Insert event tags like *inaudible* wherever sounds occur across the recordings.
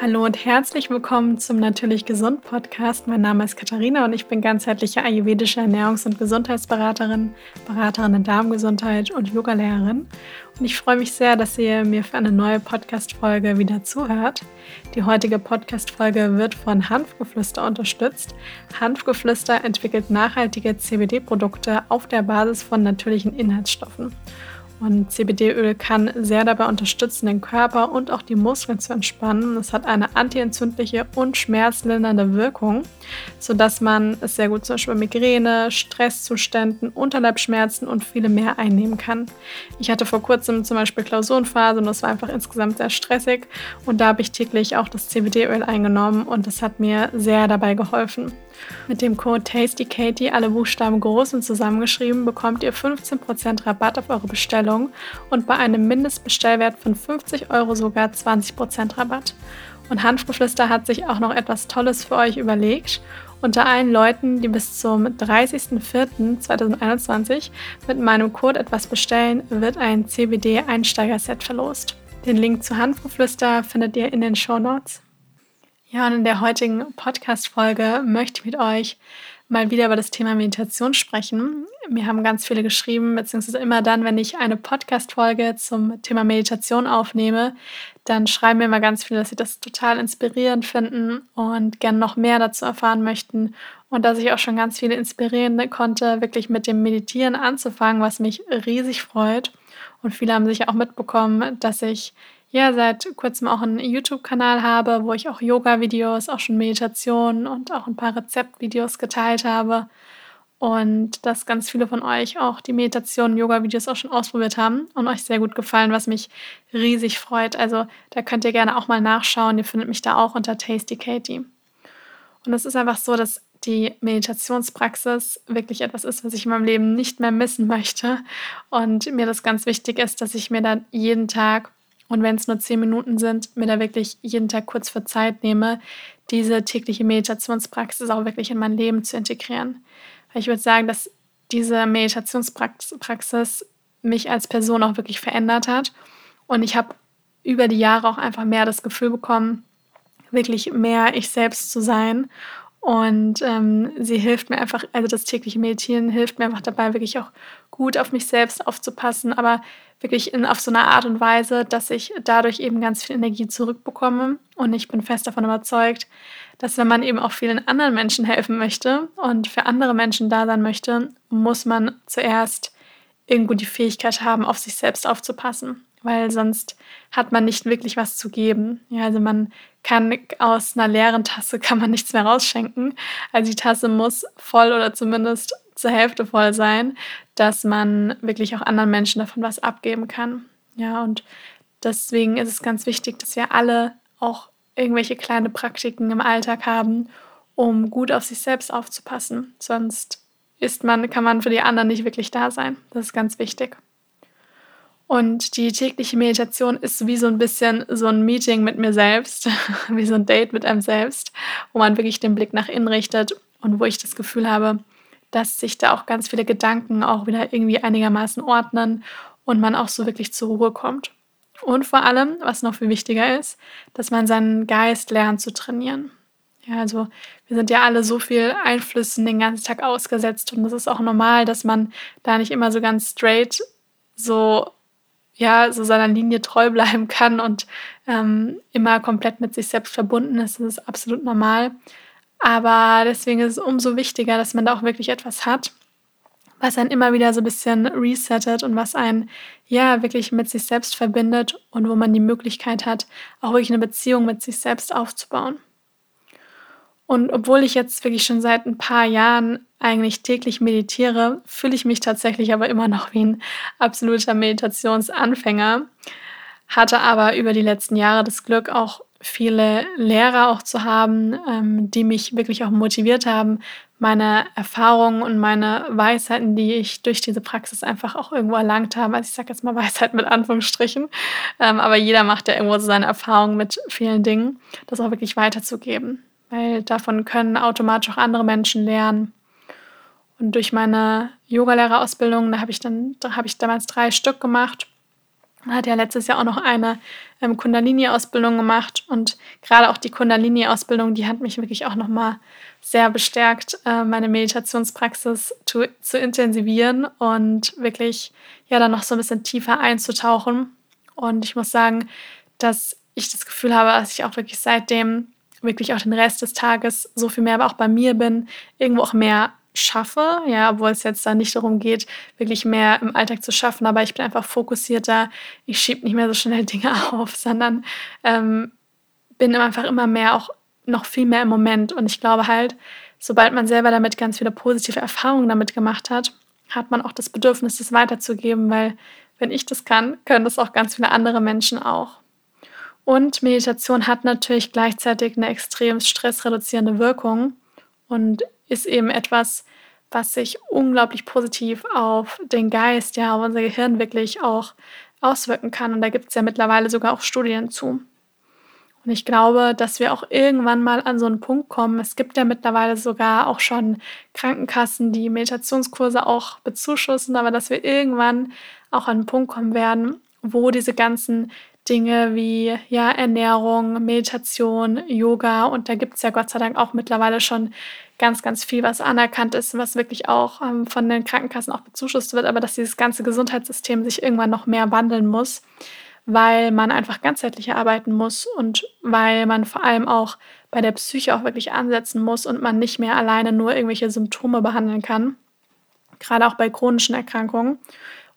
Hallo und herzlich willkommen zum Natürlich Gesund Podcast. Mein Name ist Katharina und ich bin ganzheitliche ayurvedische Ernährungs- und Gesundheitsberaterin, Beraterin in Darmgesundheit und Yogalehrerin. Und ich freue mich sehr, dass ihr mir für eine neue Podcast-Folge wieder zuhört. Die heutige Podcast-Folge wird von Hanfgeflüster unterstützt. Hanfgeflüster entwickelt nachhaltige CBD-Produkte auf der Basis von natürlichen Inhaltsstoffen. Und CBD-Öl kann sehr dabei unterstützen, den Körper und auch die Muskeln zu entspannen. Es hat eine antientzündliche und schmerzlindernde Wirkung, sodass man es sehr gut zum Beispiel bei Migräne, Stresszuständen, Unterleibschmerzen und viele mehr einnehmen kann. Ich hatte vor kurzem zum Beispiel Klausurenphase und das war einfach insgesamt sehr stressig. Und da habe ich täglich auch das CBD-Öl eingenommen und das hat mir sehr dabei geholfen. Mit dem Code TastyKatie, alle Buchstaben groß und zusammengeschrieben, bekommt ihr 15% Rabatt auf eure Bestellung und bei einem Mindestbestellwert von 50 Euro sogar 20% Rabatt. Und Hanfgeflüster hat sich auch noch etwas Tolles für euch überlegt. Unter allen Leuten, die bis zum 30.04.2021 mit meinem Code etwas bestellen, wird ein CBD-Einsteigerset verlost. Den Link zu Hanfgeflüster findet ihr in den Show Notes. Ja, und in der heutigen Podcast-Folge möchte ich mit euch mal wieder über das Thema Meditation sprechen. Mir haben ganz viele geschrieben, beziehungsweise immer dann, wenn ich eine Podcast-Folge zum Thema Meditation aufnehme, dann schreiben mir immer ganz viele, dass sie das total inspirierend finden und gerne noch mehr dazu erfahren möchten. Und dass ich auch schon ganz viele inspirieren konnte, wirklich mit dem Meditieren anzufangen, was mich riesig freut. Und viele haben sich auch mitbekommen, dass ich ja seit kurzem auch einen YouTube-Kanal habe, wo ich auch Yoga-Videos, auch schon Meditationen und auch ein paar Rezeptvideos geteilt habe. Und dass ganz viele von euch auch die Meditationen, Yoga-Videos auch schon ausprobiert haben und euch sehr gut gefallen, was mich riesig freut. Also da könnt ihr gerne auch mal nachschauen. Ihr findet mich da auch unter Tasty Katie. Und es ist einfach so, dass die Meditationspraxis wirklich etwas ist, was ich in meinem Leben nicht mehr missen möchte. Und mir das ganz wichtig ist, dass ich mir da jeden Tag und wenn es nur zehn Minuten sind, mir da wirklich jeden Tag kurz für Zeit nehme, diese tägliche Meditationspraxis auch wirklich in mein Leben zu integrieren. Weil ich würde sagen, dass diese Meditationspraxis mich als Person auch wirklich verändert hat. Und ich habe über die Jahre auch einfach mehr das Gefühl bekommen, wirklich mehr ich selbst zu sein. Und ähm, sie hilft mir einfach, also das tägliche Meditieren hilft mir einfach dabei, wirklich auch gut auf mich selbst aufzupassen, aber wirklich in, auf so eine Art und Weise, dass ich dadurch eben ganz viel Energie zurückbekomme. Und ich bin fest davon überzeugt, dass wenn man eben auch vielen anderen Menschen helfen möchte und für andere Menschen da sein möchte, muss man zuerst irgendwo die Fähigkeit haben, auf sich selbst aufzupassen. Weil sonst hat man nicht wirklich was zu geben. Ja, also man kann aus einer leeren Tasse *laughs* kann man nichts mehr rausschenken. Also die Tasse muss voll oder zumindest zur Hälfte voll sein, dass man wirklich auch anderen Menschen davon was abgeben kann. Ja, und deswegen ist es ganz wichtig, dass wir alle auch irgendwelche kleine Praktiken im Alltag haben, um gut auf sich selbst aufzupassen. Sonst ist man, kann man für die anderen nicht wirklich da sein. Das ist ganz wichtig. Und die tägliche Meditation ist wie so ein bisschen so ein Meeting mit mir selbst, *laughs* wie so ein Date mit einem selbst, wo man wirklich den Blick nach innen richtet und wo ich das Gefühl habe, dass sich da auch ganz viele Gedanken auch wieder irgendwie einigermaßen ordnen und man auch so wirklich zur Ruhe kommt. Und vor allem, was noch viel wichtiger ist, dass man seinen Geist lernt zu trainieren. Ja, also wir sind ja alle so viel Einflüssen den ganzen Tag ausgesetzt und es ist auch normal, dass man da nicht immer so ganz straight so ja so seiner Linie treu *laughs* bleiben kann und ähm, immer komplett mit sich selbst verbunden ist. Das ist absolut normal. Aber deswegen ist es umso wichtiger, dass man da auch wirklich etwas hat, was einen immer wieder so ein bisschen resettet und was einen ja wirklich mit sich selbst verbindet und wo man die Möglichkeit hat, auch wirklich eine Beziehung mit sich selbst aufzubauen. Und obwohl ich jetzt wirklich schon seit ein paar Jahren eigentlich täglich meditiere, fühle ich mich tatsächlich aber immer noch wie ein absoluter Meditationsanfänger, hatte aber über die letzten Jahre das Glück, auch viele Lehrer auch zu haben, ähm, die mich wirklich auch motiviert haben, meine Erfahrungen und meine Weisheiten, die ich durch diese Praxis einfach auch irgendwo erlangt habe. Also ich sage jetzt mal Weisheit mit Anführungsstrichen, ähm, aber jeder macht ja irgendwo so seine Erfahrungen mit vielen Dingen, das auch wirklich weiterzugeben, weil davon können automatisch auch andere Menschen lernen. Und durch meine Yogalehrerausbildung, da habe ich dann, da habe ich damals drei Stück gemacht hat ja letztes Jahr auch noch eine ähm, Kundalini-Ausbildung gemacht. Und gerade auch die Kundalini-Ausbildung, die hat mich wirklich auch nochmal sehr bestärkt, äh, meine Meditationspraxis zu, zu intensivieren und wirklich ja dann noch so ein bisschen tiefer einzutauchen. Und ich muss sagen, dass ich das Gefühl habe, dass ich auch wirklich seitdem wirklich auch den Rest des Tages so viel mehr, aber auch bei mir bin, irgendwo auch mehr schaffe, ja, obwohl es jetzt da nicht darum geht, wirklich mehr im Alltag zu schaffen, aber ich bin einfach fokussierter, ich schiebe nicht mehr so schnell *laughs* Dinge auf, sondern ähm, bin einfach immer mehr auch noch viel mehr im Moment und ich glaube halt, sobald man selber damit ganz viele positive Erfahrungen damit gemacht hat, hat man auch das Bedürfnis, das weiterzugeben, weil wenn ich das kann, können das auch ganz viele andere Menschen auch. Und Meditation hat natürlich gleichzeitig eine extrem stressreduzierende Wirkung und ist eben etwas, was sich unglaublich positiv auf den Geist, ja, auf unser Gehirn wirklich auch auswirken kann. Und da gibt es ja mittlerweile sogar auch Studien zu. Und ich glaube, dass wir auch irgendwann mal an so einen Punkt kommen. Es gibt ja mittlerweile sogar auch schon Krankenkassen, die Meditationskurse auch bezuschussen, aber dass wir irgendwann auch an einen Punkt kommen werden, wo diese ganzen Dinge wie ja, Ernährung, Meditation, Yoga und da gibt es ja Gott sei Dank auch mittlerweile schon ganz, ganz viel, was anerkannt ist, was wirklich auch ähm, von den Krankenkassen auch bezuschusst wird, aber dass dieses ganze Gesundheitssystem sich irgendwann noch mehr wandeln muss, weil man einfach ganzheitlicher arbeiten muss und weil man vor allem auch bei der Psyche auch wirklich ansetzen muss und man nicht mehr alleine nur irgendwelche Symptome behandeln kann, gerade auch bei chronischen Erkrankungen.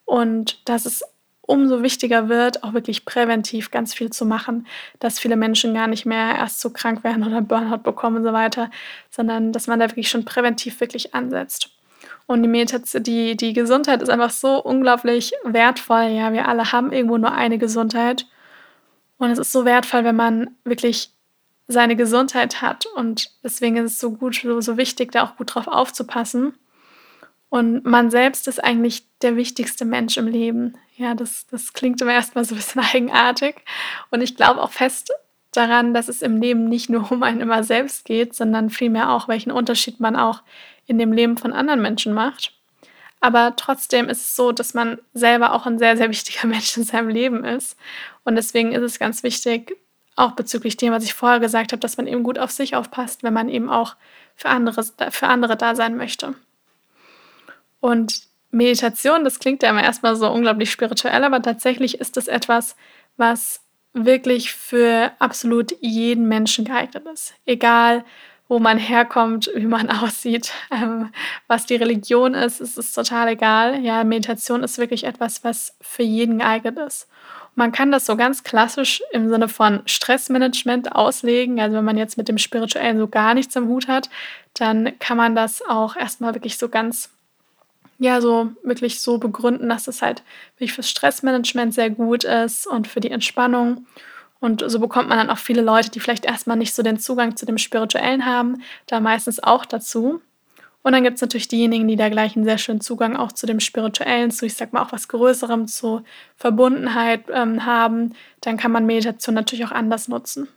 Und das ist umso wichtiger wird, auch wirklich präventiv ganz viel zu machen, dass viele Menschen gar nicht mehr erst so krank werden oder Burnout bekommen und so weiter, sondern dass man da wirklich schon präventiv wirklich ansetzt. Und die, die, die Gesundheit ist einfach so unglaublich wertvoll. Ja, wir alle haben irgendwo nur eine Gesundheit. Und es ist so wertvoll, wenn man wirklich seine Gesundheit hat. Und deswegen ist es so gut, so, so wichtig, da auch gut drauf aufzupassen. Und man selbst ist eigentlich der wichtigste Mensch im Leben. Ja, das, das klingt immer erstmal so ein bisschen *laughs* eigenartig. Und ich glaube auch fest daran, dass es im Leben nicht nur um einen immer selbst geht, sondern vielmehr auch, welchen Unterschied man auch in dem Leben von anderen Menschen macht. Aber trotzdem ist es so, dass man selber auch ein sehr, sehr wichtiger *laughs* Mensch in seinem Leben ist. Und deswegen ist es ganz wichtig, auch bezüglich dem, was ich vorher gesagt habe, dass man eben gut auf sich aufpasst, wenn man eben auch für andere, für andere da sein möchte. Und Meditation, das klingt ja immer erstmal so unglaublich spirituell, aber tatsächlich ist es etwas, was wirklich für absolut jeden Menschen geeignet ist. Egal, wo man herkommt, wie man *laughs* aussieht, ähm, was die Religion ist, ist es total egal. Ja, Meditation ist wirklich etwas, was für jeden geeignet ist. man kann das so ganz klassisch im Sinne von Stressmanagement auslegen. Also wenn man jetzt mit dem Spirituellen so gar nichts im Hut hat, dann kann man das auch erstmal wirklich so ganz ja, so wirklich so begründen, dass es halt wirklich fürs Stressmanagement sehr gut ist und für die Entspannung. Und so bekommt man dann auch viele Leute, die vielleicht erstmal nicht so den Zugang zu dem Spirituellen haben, da meistens auch dazu. Und dann gibt es natürlich diejenigen, die da gleich einen sehr schönen Zugang auch zu dem Spirituellen, zu, ich sag mal, auch was Größerem, zu Verbundenheit ähm, haben. Dann kann man Meditation natürlich auch anders nutzen.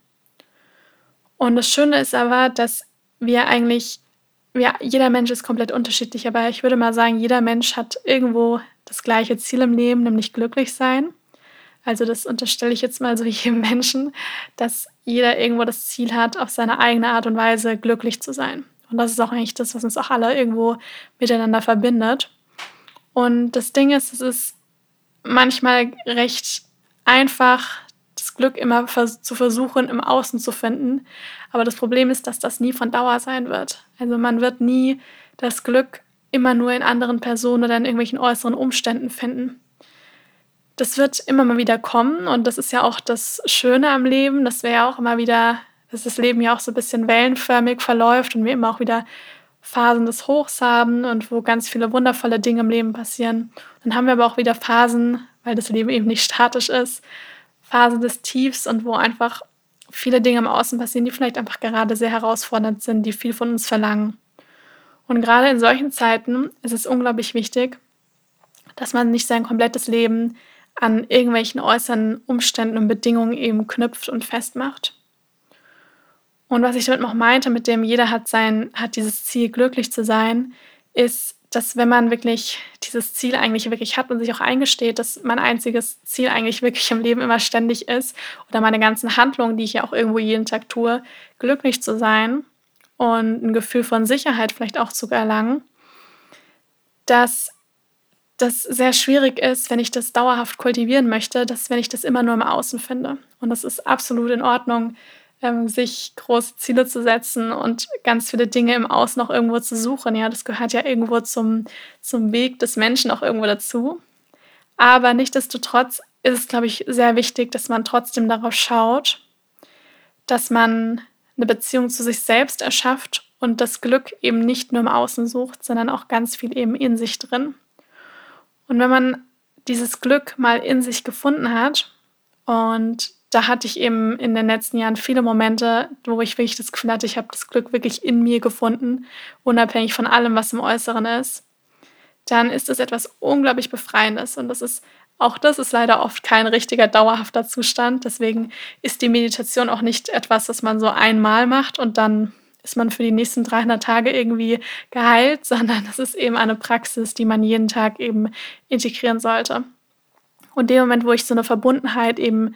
Und das Schöne ist aber, dass wir eigentlich ja, jeder Mensch ist komplett unterschiedlich, aber ich würde mal sagen, jeder Mensch hat irgendwo das gleiche Ziel im Leben, nämlich glücklich sein. Also das unterstelle ich jetzt mal so *laughs* jedem Menschen, dass jeder irgendwo das Ziel hat, auf seine eigene Art und Weise glücklich zu sein. Und das ist auch eigentlich das, was uns auch alle irgendwo miteinander verbindet. Und das Ding ist, es ist manchmal recht einfach, Glück immer zu versuchen, im Außen zu finden. Aber das Problem ist, dass das nie von Dauer sein wird. Also man wird nie das Glück immer nur in anderen Personen oder in irgendwelchen äußeren Umständen finden. Das wird immer mal wieder kommen und das ist ja auch das Schöne am Leben, dass wir ja auch immer wieder, dass das Leben ja auch so ein bisschen wellenförmig verläuft und wir immer auch wieder Phasen des Hochs haben und wo ganz viele wundervolle Dinge im Leben passieren. Dann haben wir aber auch wieder Phasen, weil das Leben eben nicht statisch ist, Phase des Tiefs und wo einfach viele Dinge im Außen passieren, die vielleicht einfach gerade sehr herausfordernd sind, die viel von uns verlangen. Und gerade in solchen Zeiten ist es unglaublich wichtig, dass man nicht sein komplettes Leben an irgendwelchen äußeren Umständen und Bedingungen eben knüpft und festmacht. Und was ich damit noch meinte, mit dem jeder hat sein, hat dieses Ziel, glücklich zu sein, ist, dass wenn man wirklich dieses Ziel eigentlich wirklich hat und sich auch eingesteht, dass mein einziges Ziel eigentlich wirklich im Leben immer ständig ist oder meine ganzen Handlungen, die ich ja auch irgendwo jeden Tag tue, glücklich zu sein und ein Gefühl von Sicherheit vielleicht auch zu erlangen, dass das sehr schwierig ist, wenn ich das dauerhaft kultivieren möchte, dass wenn ich das immer nur im Außen finde. Und das ist absolut in Ordnung, ähm, sich große Ziele zu setzen und ganz viele Dinge im Außen auch irgendwo zu suchen. Ja, das gehört ja irgendwo zum, zum Weg des Menschen auch irgendwo dazu. Aber nichtsdestotrotz ist es, glaube ich, sehr wichtig, dass man trotzdem darauf schaut, dass man eine Beziehung zu sich selbst erschafft und das Glück eben nicht nur im Außen sucht, sondern auch ganz viel eben in sich drin. Und wenn man dieses Glück mal in sich gefunden hat und da hatte ich eben in den letzten Jahren viele Momente, wo ich wirklich das Gefühl hatte, ich habe das Glück wirklich in mir gefunden, unabhängig von allem, was im Äußeren ist. Dann ist es etwas unglaublich Befreiendes. Und das ist, auch das ist leider oft kein richtiger dauerhafter Zustand. Deswegen ist die Meditation auch nicht etwas, das man so einmal macht und dann ist man für die nächsten 300 Tage irgendwie geheilt, *laughs* sondern es ist eben eine Praxis, die man jeden Tag eben integrieren sollte. Und dem Moment, wo ich so eine Verbundenheit eben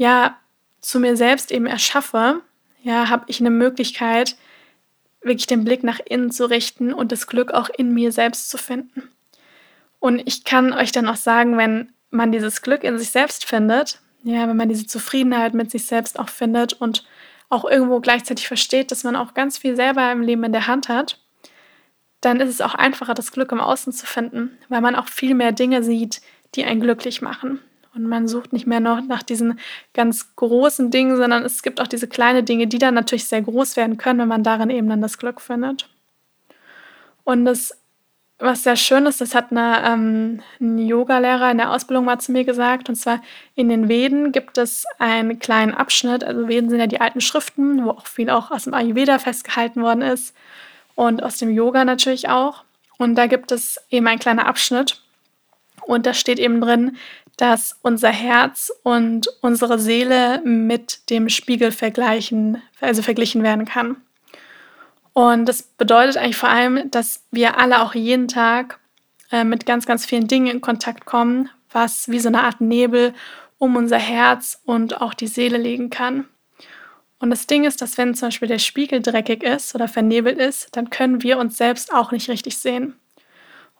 ja zu mir selbst eben erschaffe, ja, habe ich eine Möglichkeit, wirklich den Blick nach innen zu richten und das Glück auch in mir selbst zu finden. Und ich kann euch dann auch sagen, wenn man dieses Glück in sich selbst findet, ja, wenn man diese Zufriedenheit mit sich selbst auch findet und auch irgendwo gleichzeitig versteht, dass man auch ganz viel selber im Leben in der Hand hat, dann ist es auch einfacher, das Glück im Außen zu finden, weil man auch viel mehr Dinge sieht, die einen glücklich machen. Und man sucht nicht mehr noch nach diesen ganz großen Dingen, sondern es gibt auch diese kleinen Dinge, die dann natürlich sehr groß werden können, wenn man darin eben dann das Glück findet. Und das, was sehr schön ist, das hat eine, ähm, ein Yoga-Lehrer in der Ausbildung mal zu mir gesagt. Und zwar in den Veden gibt es einen kleinen Abschnitt. Also Veden sind ja die alten Schriften, wo auch viel auch aus dem Ayurveda festgehalten worden ist und aus dem Yoga natürlich auch. Und da gibt es eben einen kleinen Abschnitt. Und da steht eben drin, dass unser Herz und unsere Seele mit dem Spiegel vergleichen, also verglichen werden kann. Und das bedeutet eigentlich vor allem, dass wir alle auch jeden Tag äh, mit ganz, ganz vielen Dingen in Kontakt kommen, was wie so eine Art Nebel um unser Herz und auch die Seele legen kann. Und das Ding ist, dass wenn zum Beispiel der Spiegel dreckig ist oder vernebelt ist, dann können wir uns selbst auch nicht richtig sehen.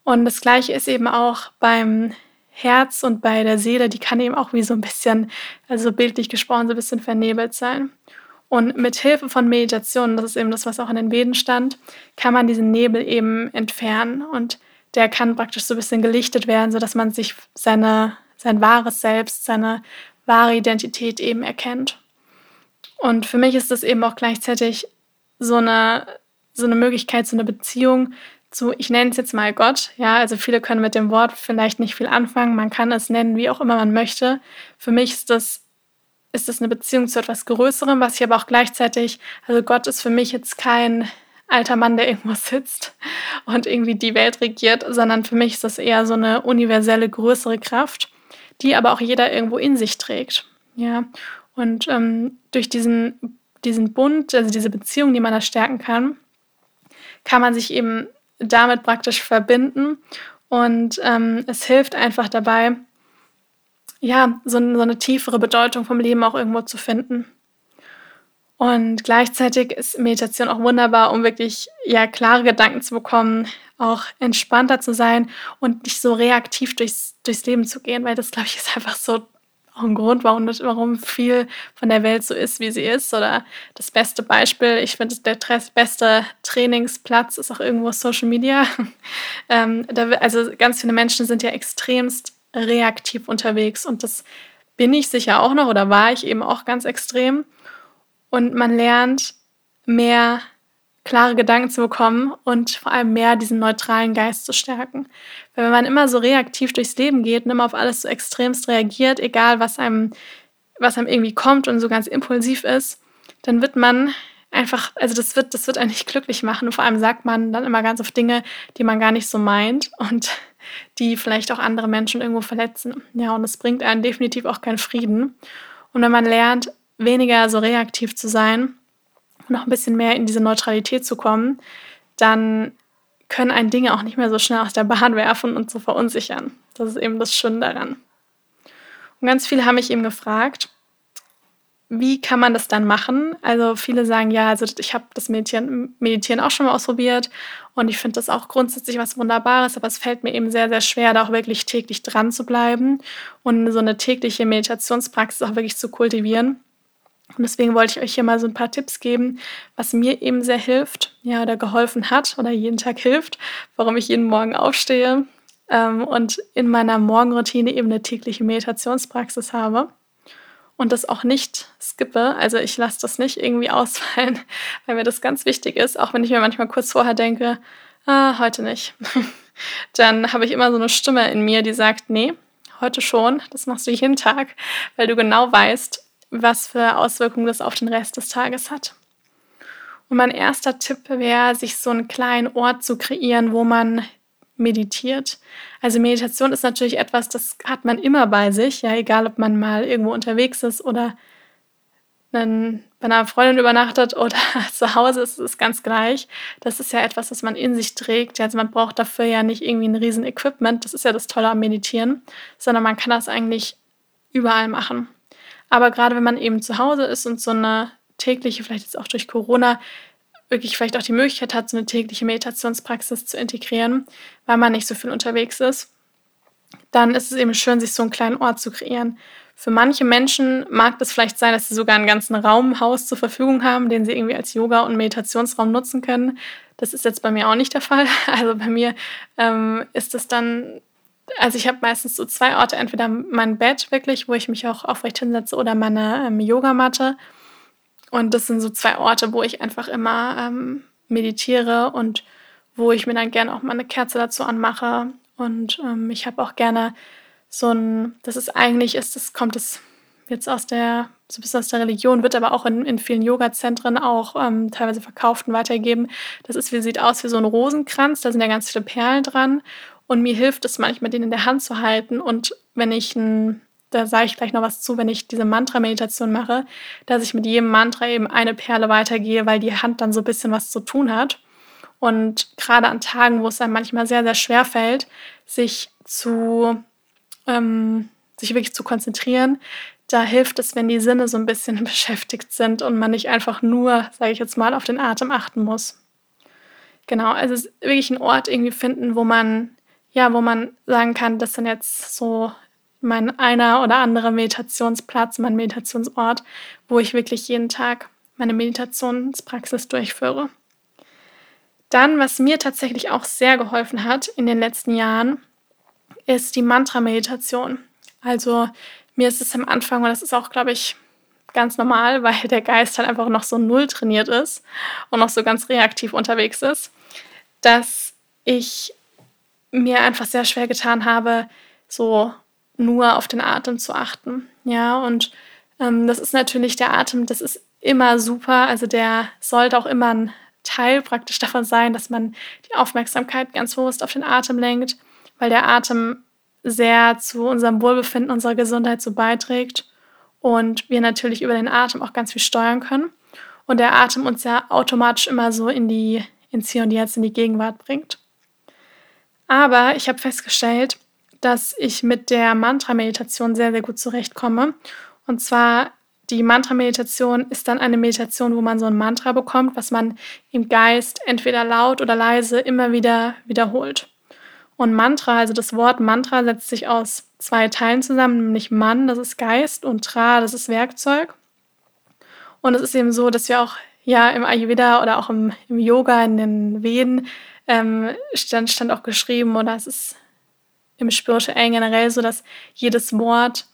Und das gleiche ist eben auch beim Herz und bei der Seele, die kann eben auch wie so ein bisschen, also bildlich gesprochen, so ein bisschen vernebelt sein. Und mit Hilfe von Meditation, das ist eben das, was auch in den Veden stand, kann man diesen Nebel eben entfernen und der kann praktisch so ein bisschen gelichtet werden, sodass man sich seine, sein wahres Selbst, seine wahre Identität eben erkennt. Und für mich ist das eben auch gleichzeitig so eine, so eine Möglichkeit, so eine Beziehung zu, ich nenne es jetzt mal Gott. Ja, also viele können mit dem Wort vielleicht nicht viel anfangen. Man kann es nennen, wie auch immer man möchte. Für mich ist das, ist das eine Beziehung zu etwas Größerem, was ich aber auch gleichzeitig, also Gott ist für mich jetzt kein alter Mann, der irgendwo *laughs* sitzt und irgendwie die Welt regiert, sondern für mich ist das eher so eine universelle, größere Kraft, die aber auch jeder irgendwo in sich trägt. Ja, und ähm, durch diesen, diesen Bund, also diese Beziehung, die man da stärken kann, kann man sich eben damit praktisch verbinden. Und ähm, es hilft einfach dabei, ja, so, so eine tiefere Bedeutung vom Leben auch irgendwo zu finden. Und gleichzeitig ist Meditation auch wunderbar, um wirklich ja klare Gedanken zu bekommen, auch entspannter zu sein und nicht so reaktiv durchs, durchs Leben zu gehen, weil das, glaube ich, ist einfach so auch ein Grund, warum, warum viel von der Welt so ist, wie sie ist. Oder das beste Beispiel, ich finde, der beste Trainingsplatz ist auch irgendwo Social Media. *laughs* ähm, da, also ganz viele Menschen sind ja extremst reaktiv unterwegs und das bin ich sicher auch noch oder war ich eben auch ganz extrem. Und man lernt mehr klare Gedanken zu bekommen und vor allem mehr diesen neutralen Geist zu stärken. Weil wenn man immer so reaktiv durchs Leben geht und immer auf alles so extremst reagiert, egal was einem, was einem irgendwie kommt und so ganz impulsiv ist, dann wird man einfach, also das wird, das wird einen nicht glücklich machen. Und vor allem sagt man dann immer ganz oft Dinge, die man gar nicht so meint und die vielleicht auch andere Menschen irgendwo verletzen. Ja, und es bringt einen definitiv auch keinen Frieden. Und wenn man lernt, weniger so reaktiv zu sein, noch ein bisschen mehr in diese Neutralität zu kommen, dann können ein Dinge auch nicht mehr so schnell aus der Bahn werfen und so verunsichern. Das ist eben das Schöne daran. Und ganz viele haben mich eben gefragt, wie kann man das dann machen? Also viele sagen, ja, also ich habe das Meditieren, Meditieren auch schon mal ausprobiert und ich finde das auch grundsätzlich was Wunderbares, aber es fällt mir eben sehr, sehr schwer, da auch wirklich täglich dran zu bleiben und so eine tägliche Meditationspraxis auch wirklich zu kultivieren. Und deswegen wollte ich euch hier mal so ein paar Tipps geben, was mir eben sehr hilft, ja, oder geholfen hat oder jeden Tag hilft, warum ich jeden Morgen aufstehe ähm, und in meiner Morgenroutine eben eine tägliche Meditationspraxis habe und das auch nicht skippe. Also ich lasse das nicht irgendwie *laughs* ausfallen, weil mir das ganz wichtig ist, auch wenn ich mir manchmal kurz vorher denke, ah, heute nicht. *laughs* Dann habe ich immer so eine Stimme in mir, die sagt, nee, heute schon, das machst du jeden Tag, weil du genau weißt, was für Auswirkungen das auf den Rest des Tages hat. Und mein erster Tipp wäre, sich so einen kleinen Ort zu kreieren, wo man meditiert. Also Meditation ist natürlich etwas, das hat man immer bei sich, ja, egal ob man mal irgendwo unterwegs ist oder einen, bei einer Freundin übernachtet oder *laughs* zu Hause ist es ganz gleich. Das ist ja etwas, das man in sich trägt. Also man braucht dafür ja nicht irgendwie ein riesen Equipment. Das ist ja das Tolle am Meditieren, sondern man kann das eigentlich überall machen. Aber gerade wenn man eben zu Hause ist und so eine tägliche, vielleicht jetzt auch durch Corona, wirklich vielleicht auch die Möglichkeit hat, so eine tägliche Meditationspraxis zu integrieren, weil man nicht so viel unterwegs ist, dann ist es eben schön, sich so einen kleinen Ort zu kreieren. Für manche Menschen mag das vielleicht sein, dass sie sogar einen ganzen Raumhaus zur Verfügung haben, den sie irgendwie als Yoga- und Meditationsraum nutzen können. Das ist jetzt bei mir auch nicht der Fall. *laughs* Also bei mir ähm, ist es dann, also ich habe meistens so zwei Orte, entweder mein Bett wirklich, wo ich mich auch aufrecht hinsetze, oder meine ähm, Yogamatte. Und das sind so zwei Orte, wo ich einfach immer ähm, meditiere und wo ich mir dann gerne auch mal eine Kerze dazu anmache. Und ähm, ich habe auch gerne so ein, das ist eigentlich, ist das, kommt es jetzt aus der, so ein bisschen aus der Religion, wird aber auch in, in vielen Yoga-Zentren auch ähm, teilweise verkauft und weitergegeben. Das ist, wie sieht aus wie so ein Rosenkranz, da sind ja ganz viele Perlen dran. Und mir hilft es manchmal, den in der Hand zu halten. Und wenn ich ein da sage ich gleich noch was zu, wenn ich diese Mantra-Meditation mache, dass ich mit jedem Mantra eben eine Perle weitergehe, weil die Hand dann so ein bisschen was zu tun hat. Und gerade an Tagen, wo es einem manchmal sehr, sehr schwer fällt, sich zu, ähm, sich wirklich zu konzentrieren, da hilft es, wenn die Sinne so ein bisschen *laughs* beschäftigt sind und man nicht einfach nur, sage ich jetzt mal, auf den Atem achten muss. Genau, also wirklich einen Ort irgendwie finden, wo man, ja, wo man sagen kann, das sind jetzt so mein einer oder andere Meditationsplatz, mein Meditationsort, wo ich wirklich jeden Tag meine Meditationspraxis durchführe. Dann, was mir tatsächlich auch sehr geholfen hat in den letzten Jahren, ist die Mantra-Meditation. Also mir ist es am Anfang, und das ist auch, glaube ich, ganz normal, *laughs* weil der Geist halt einfach noch so null trainiert ist und noch so ganz reaktiv unterwegs ist, dass ich mir einfach sehr schwer getan habe, so nur auf den Atem zu achten. Ja, und ähm, das ist natürlich der Atem, das ist immer super. Also der sollte auch immer ein Teil praktisch davon sein, dass man die Aufmerksamkeit ganz bewusst auf den Atem lenkt, weil der Atem sehr zu unserem Wohlbefinden, unserer Gesundheit so beiträgt und wir natürlich über den Atem auch ganz viel steuern können und der Atem uns ja automatisch immer so in die ins Hier und Jetzt in die Gegenwart bringt. Aber ich habe festgestellt, dass ich mit der Mantra-Meditation sehr, sehr gut zurechtkomme. Und zwar die Mantra-Meditation ist dann eine Meditation, wo man so ein Mantra bekommt, was man im Geist entweder laut oder leise immer wieder wiederholt. Und Mantra, also das Wort Mantra, setzt sich aus zwei Teilen zusammen, nämlich Man, das ist Geist, und Tra, das ist Werkzeug. Und es ist eben so, dass wir auch ja im Ayurveda oder auch im, im Yoga, in den Veden, ähm, stand, stand auch geschrieben, oder es ist im Spirituellen generell so, dass jedes Wort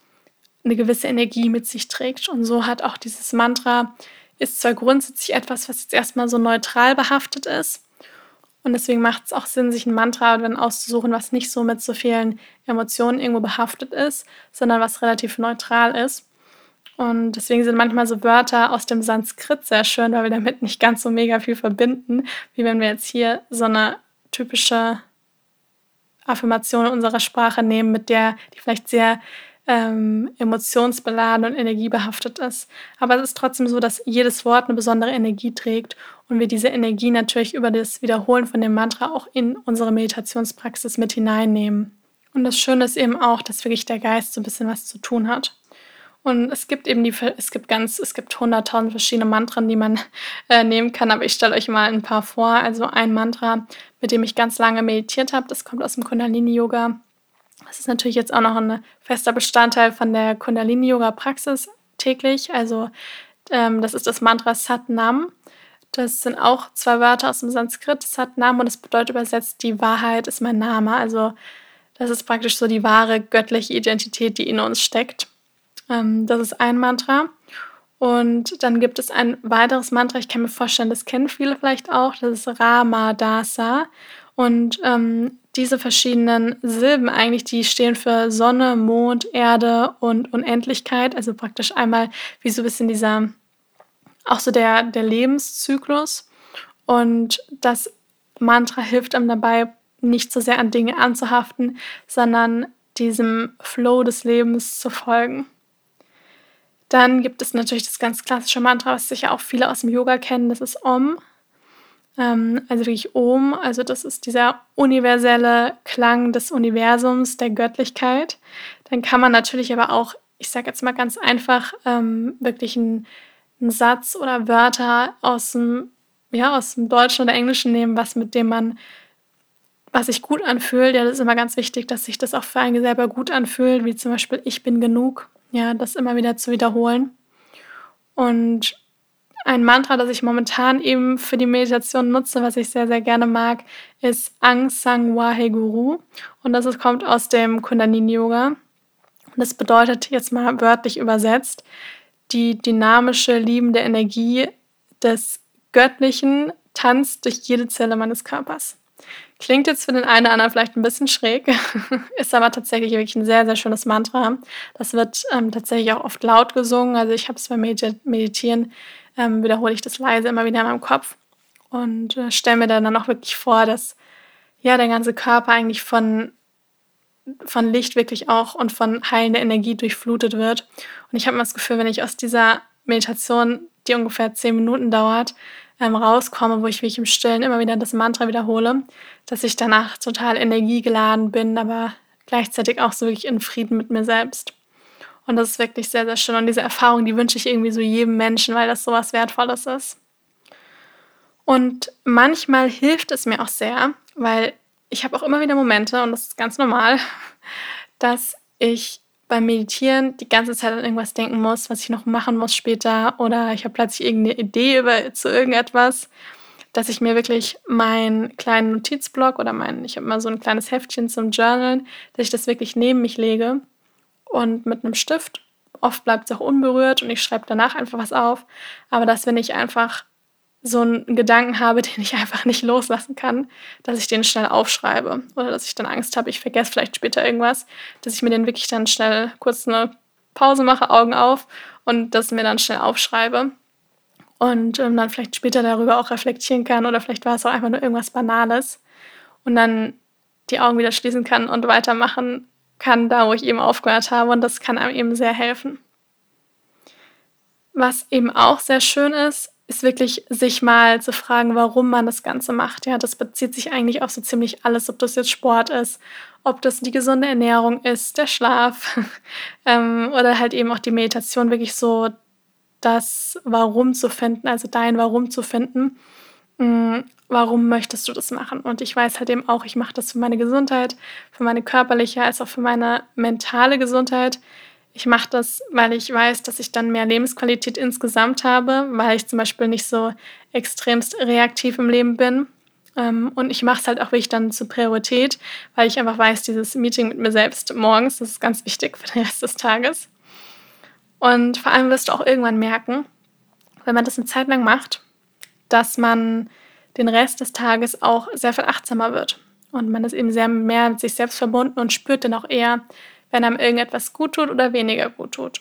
eine gewisse Energie mit sich trägt. Und so hat auch dieses Mantra, ist zwar grundsätzlich etwas, was jetzt erstmal so neutral behaftet ist. Und deswegen macht es auch Sinn, sich ein Mantra dann auszusuchen, was nicht so mit so vielen Emotionen irgendwo behaftet ist, sondern was relativ neutral ist. Und deswegen sind manchmal so Wörter aus dem Sanskrit sehr schön, weil wir damit nicht ganz so mega viel verbinden, wie wenn wir jetzt hier so eine typische Affirmation in unserer Sprache nehmen, mit der, die vielleicht sehr ähm, emotionsbeladen und energiebehaftet ist. Aber es ist trotzdem so, dass jedes Wort eine besondere Energie trägt und wir diese Energie natürlich über das Wiederholen von dem Mantra auch in unsere Meditationspraxis mit hineinnehmen. Und das Schöne ist eben auch, dass wirklich der Geist so ein bisschen was zu tun hat. Und es gibt eben die, es gibt ganz, es gibt hunderttausend verschiedene Mantren, die man *laughs* äh, nehmen kann, aber ich stelle euch mal ein paar vor. Also ein Mantra, mit dem ich ganz lange meditiert habe, das kommt aus dem Kundalini-Yoga. Das ist natürlich jetzt auch noch ein fester Bestandteil von der Kundalini-Yoga-Praxis täglich. Also ähm, das ist das Mantra Satnam. Das sind auch zwei Wörter aus dem Sanskrit, Satnam, und das bedeutet übersetzt, die Wahrheit ist mein Name. Also das ist praktisch so die wahre göttliche Identität, die in uns steckt. Ähm, das ist ein Mantra. Und dann gibt es ein weiteres Mantra, ich kann mir vorstellen, das kennen viele vielleicht auch, das ist Ramadasa. Und ähm, diese verschiedenen Silben eigentlich, die stehen für Sonne, Mond, Erde und Unendlichkeit. Also praktisch einmal wie so ein bisschen dieser, auch so der, der Lebenszyklus. Und das Mantra hilft einem dabei, nicht so sehr an Dinge anzuhaften, sondern diesem Flow des Lebens zu folgen. Dann gibt es natürlich das ganz klassische Mantra, was sicher auch viele aus dem Yoga kennen, das ist Om. Ähm, also wirklich Om, also das ist dieser universelle Klang des Universums, der Göttlichkeit. Dann kann man natürlich aber auch, ich sage jetzt mal ganz einfach, ähm, wirklich einen, einen Satz oder Wörter aus dem, ja, aus dem Deutschen oder Englischen nehmen, was mit dem man was sich gut anfühlt, ja, das ist immer ganz wichtig, dass sich das auch für einen selber gut anfühlt, wie zum Beispiel ich bin genug, ja, das immer wieder zu wiederholen. Und ein Mantra, das ich momentan eben für die Meditation nutze, was ich sehr, sehr gerne mag, ist Ang Sang Wahe Guru. Und das kommt aus dem Kundalini-Yoga. Und das bedeutet jetzt mal wörtlich übersetzt, die dynamische, liebende Energie des Göttlichen tanzt durch jede Zelle meines Körpers. Klingt jetzt für den einen oder anderen vielleicht ein bisschen schräg, *laughs* ist aber tatsächlich wirklich ein sehr, sehr schönes Mantra. Das wird ähm, tatsächlich auch oft laut gesungen. Also ich habe es beim Meditieren, ähm, wiederhole ich das leise immer wieder in meinem Kopf und äh, stelle mir dann auch wirklich vor, dass ja der ganze Körper eigentlich von, von Licht wirklich auch und von heilender Energie durchflutet wird. Und ich habe immer das Gefühl, wenn ich aus dieser Meditation, die ungefähr zehn Minuten dauert, ähm, rauskomme, wo ich mich im Stillen immer wieder das Mantra wiederhole, dass ich danach total energiegeladen bin, aber gleichzeitig auch so wirklich in Frieden mit mir selbst. Und das ist wirklich sehr, sehr schön. Und diese Erfahrung, die wünsche ich irgendwie so jedem Menschen, weil das so was Wertvolles ist. Und manchmal hilft es mir auch sehr, weil ich habe auch immer wieder Momente, und das ist ganz normal, *laughs* dass ich beim Meditieren die ganze Zeit an irgendwas denken muss, was ich noch machen muss später oder ich habe plötzlich irgendeine Idee über, zu irgendetwas, dass ich mir wirklich meinen kleinen Notizblock oder mein, ich habe immer so ein kleines Heftchen zum Journalen, dass ich das wirklich neben mich lege und mit einem Stift. Oft bleibt es auch unberührt und ich schreibe danach einfach was auf. Aber dass wenn ich einfach so einen Gedanken habe, *laughs* den ich einfach nicht loslassen kann, dass ich den schnell aufschreibe oder dass ich dann Angst habe, ich vergesse vielleicht später irgendwas, dass ich mir den wirklich dann schnell kurz eine Pause mache, Augen auf und das mir dann schnell aufschreibe und ähm, dann vielleicht später darüber auch reflektieren kann oder vielleicht war es auch einfach nur irgendwas Banales und dann die Augen wieder schließen kann und weitermachen kann, da wo ich eben aufgehört habe und das kann einem eben sehr helfen. Was eben auch sehr schön ist, ist wirklich sich mal zu fragen, warum man das Ganze macht. Ja, das bezieht sich eigentlich auf so ziemlich alles, ob das jetzt Sport ist, ob das die gesunde Ernährung ist, der Schlaf *laughs* ähm, oder halt eben auch die Meditation, wirklich so das Warum zu finden, also dein Warum zu finden. Mhm, warum möchtest du das machen? Und ich weiß halt eben auch, ich mache das für meine Gesundheit, für meine körperliche als auch für meine mentale Gesundheit. Ich mache das, weil ich weiß, dass ich dann mehr Lebensqualität insgesamt habe, weil ich zum Beispiel nicht so extremst reaktiv im Leben bin. Ähm, und ich mache es halt auch wirklich dann zur Priorität, weil ich einfach weiß, dieses Meeting mit mir selbst morgens, das ist ganz wichtig für den Rest des Tages. Und vor allem wirst du auch irgendwann merken, wenn man das eine Zeit lang macht, dass man den Rest des Tages auch sehr viel achtsamer wird. Und man ist eben sehr mehr mit sich selbst verbunden und spürt dann auch eher, wenn einem irgendetwas gut tut oder weniger gut tut.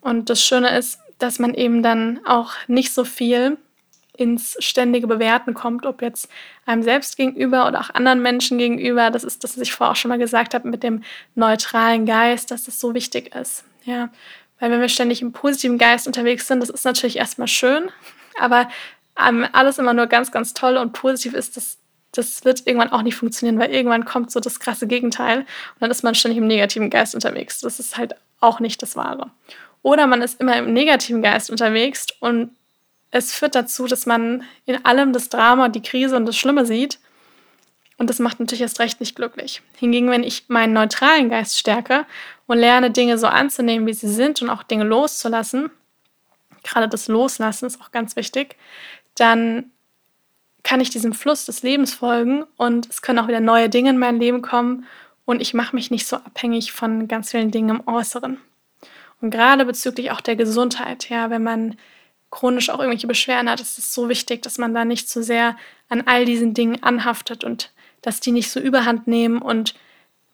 Und das Schöne ist, dass man eben dann auch nicht so viel ins ständige Bewerten kommt, ob jetzt einem selbst gegenüber oder auch anderen Menschen gegenüber. Das ist das, was ich vorher auch schon mal gesagt habe mit dem neutralen Geist, dass das so wichtig ist. Ja, weil wenn wir ständig im positiven Geist unterwegs sind, das ist natürlich erstmal schön, *laughs* aber ähm, alles immer nur ganz, ganz toll und positiv ist, das, das wird irgendwann auch nicht funktionieren, weil irgendwann kommt so das krasse Gegenteil und dann ist man ständig im negativen Geist unterwegs. Das ist halt auch nicht das Wahre. Oder man ist immer im negativen Geist unterwegs und es führt dazu, dass man in allem das Drama, die Krise und das Schlimme sieht. Und das macht natürlich erst recht nicht glücklich. Hingegen, wenn ich meinen neutralen Geist stärke und lerne, Dinge so anzunehmen, wie sie sind und auch Dinge loszulassen, gerade das Loslassen ist auch ganz wichtig, dann kann ich diesem Fluss des Lebens folgen und es können auch wieder neue Dinge in mein Leben kommen und ich mache mich nicht so abhängig von ganz vielen Dingen im Äußeren. Und gerade bezüglich auch der Gesundheit, ja, wenn man chronisch auch irgendwelche Beschwerden hat, ist es so wichtig, dass man da nicht so sehr an all diesen Dingen anhaftet und dass die nicht so überhand nehmen und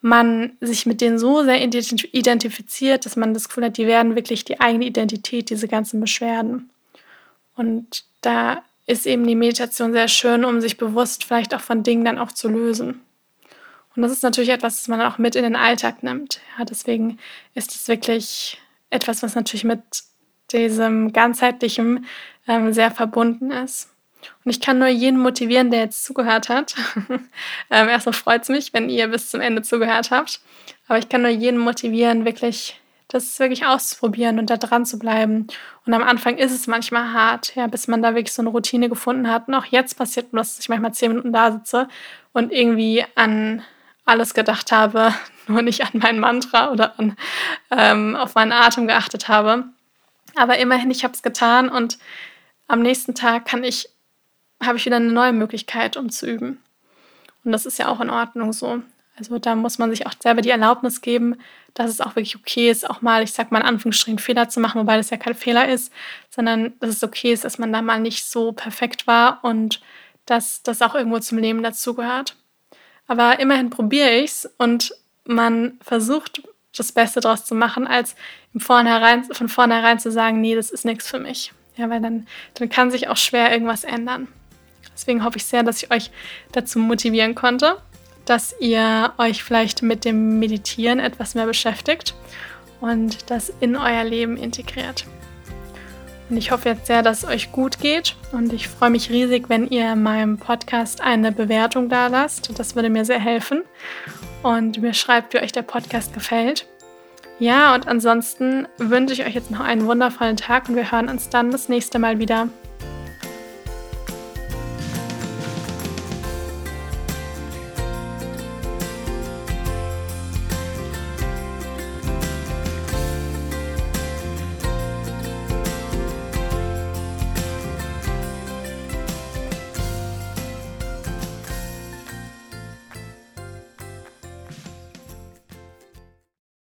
man sich mit denen so sehr identifiziert, dass man das Gefühl hat, die werden wirklich die eigene Identität, diese ganzen Beschwerden. Und da ist eben die Meditation sehr schön, um sich bewusst vielleicht auch von Dingen dann auch zu lösen. Und das ist natürlich etwas, das man auch mit in den Alltag nimmt. Ja, deswegen ist es wirklich etwas, was natürlich mit diesem ganzheitlichen ähm, sehr verbunden ist. Und ich kann nur jeden motivieren, der jetzt zugehört hat. *laughs* ähm, erstmal freut es mich, wenn ihr bis zum Ende zugehört habt. Aber ich kann nur jeden motivieren, wirklich das wirklich auszuprobieren und da dran zu bleiben. Und am Anfang ist es manchmal hart, ja, bis man da wirklich so eine Routine gefunden hat. Und auch jetzt passiert mir, dass ich manchmal zehn Minuten da sitze und irgendwie an alles gedacht habe, *laughs* nur nicht an mein Mantra oder an, ähm, auf meinen Atem geachtet habe. Aber immerhin, ich habe es getan und am nächsten Tag kann ich, habe ich wieder eine neue Möglichkeit, um zu üben. Und das ist ja auch in Ordnung so. Also da muss man sich auch selber die Erlaubnis geben, dass es auch wirklich okay ist, auch mal, ich sag mal in Anführungsstrichen, Fehler zu machen, wobei das ja kein Fehler ist, sondern dass es okay ist, dass man da mal nicht so perfekt war und dass das auch irgendwo zum Leben dazugehört. Aber immerhin probiere ich es und man versucht das Beste daraus zu machen, als vornherein, von vornherein zu sagen, nee, das ist nichts für mich. Ja, weil dann, dann kann sich auch schwer irgendwas ändern. Deswegen hoffe ich sehr, dass ich euch dazu motivieren konnte, dass ihr euch vielleicht mit dem Meditieren etwas mehr beschäftigt und das in euer Leben integriert. Und ich hoffe jetzt sehr, dass es euch gut geht und ich freue mich riesig, wenn ihr meinem Podcast eine Bewertung da lasst. Das würde mir sehr helfen und mir schreibt, wie euch der Podcast gefällt. Ja, und ansonsten wünsche ich euch jetzt noch einen wundervollen Tag und wir hören uns dann das nächste Mal wieder.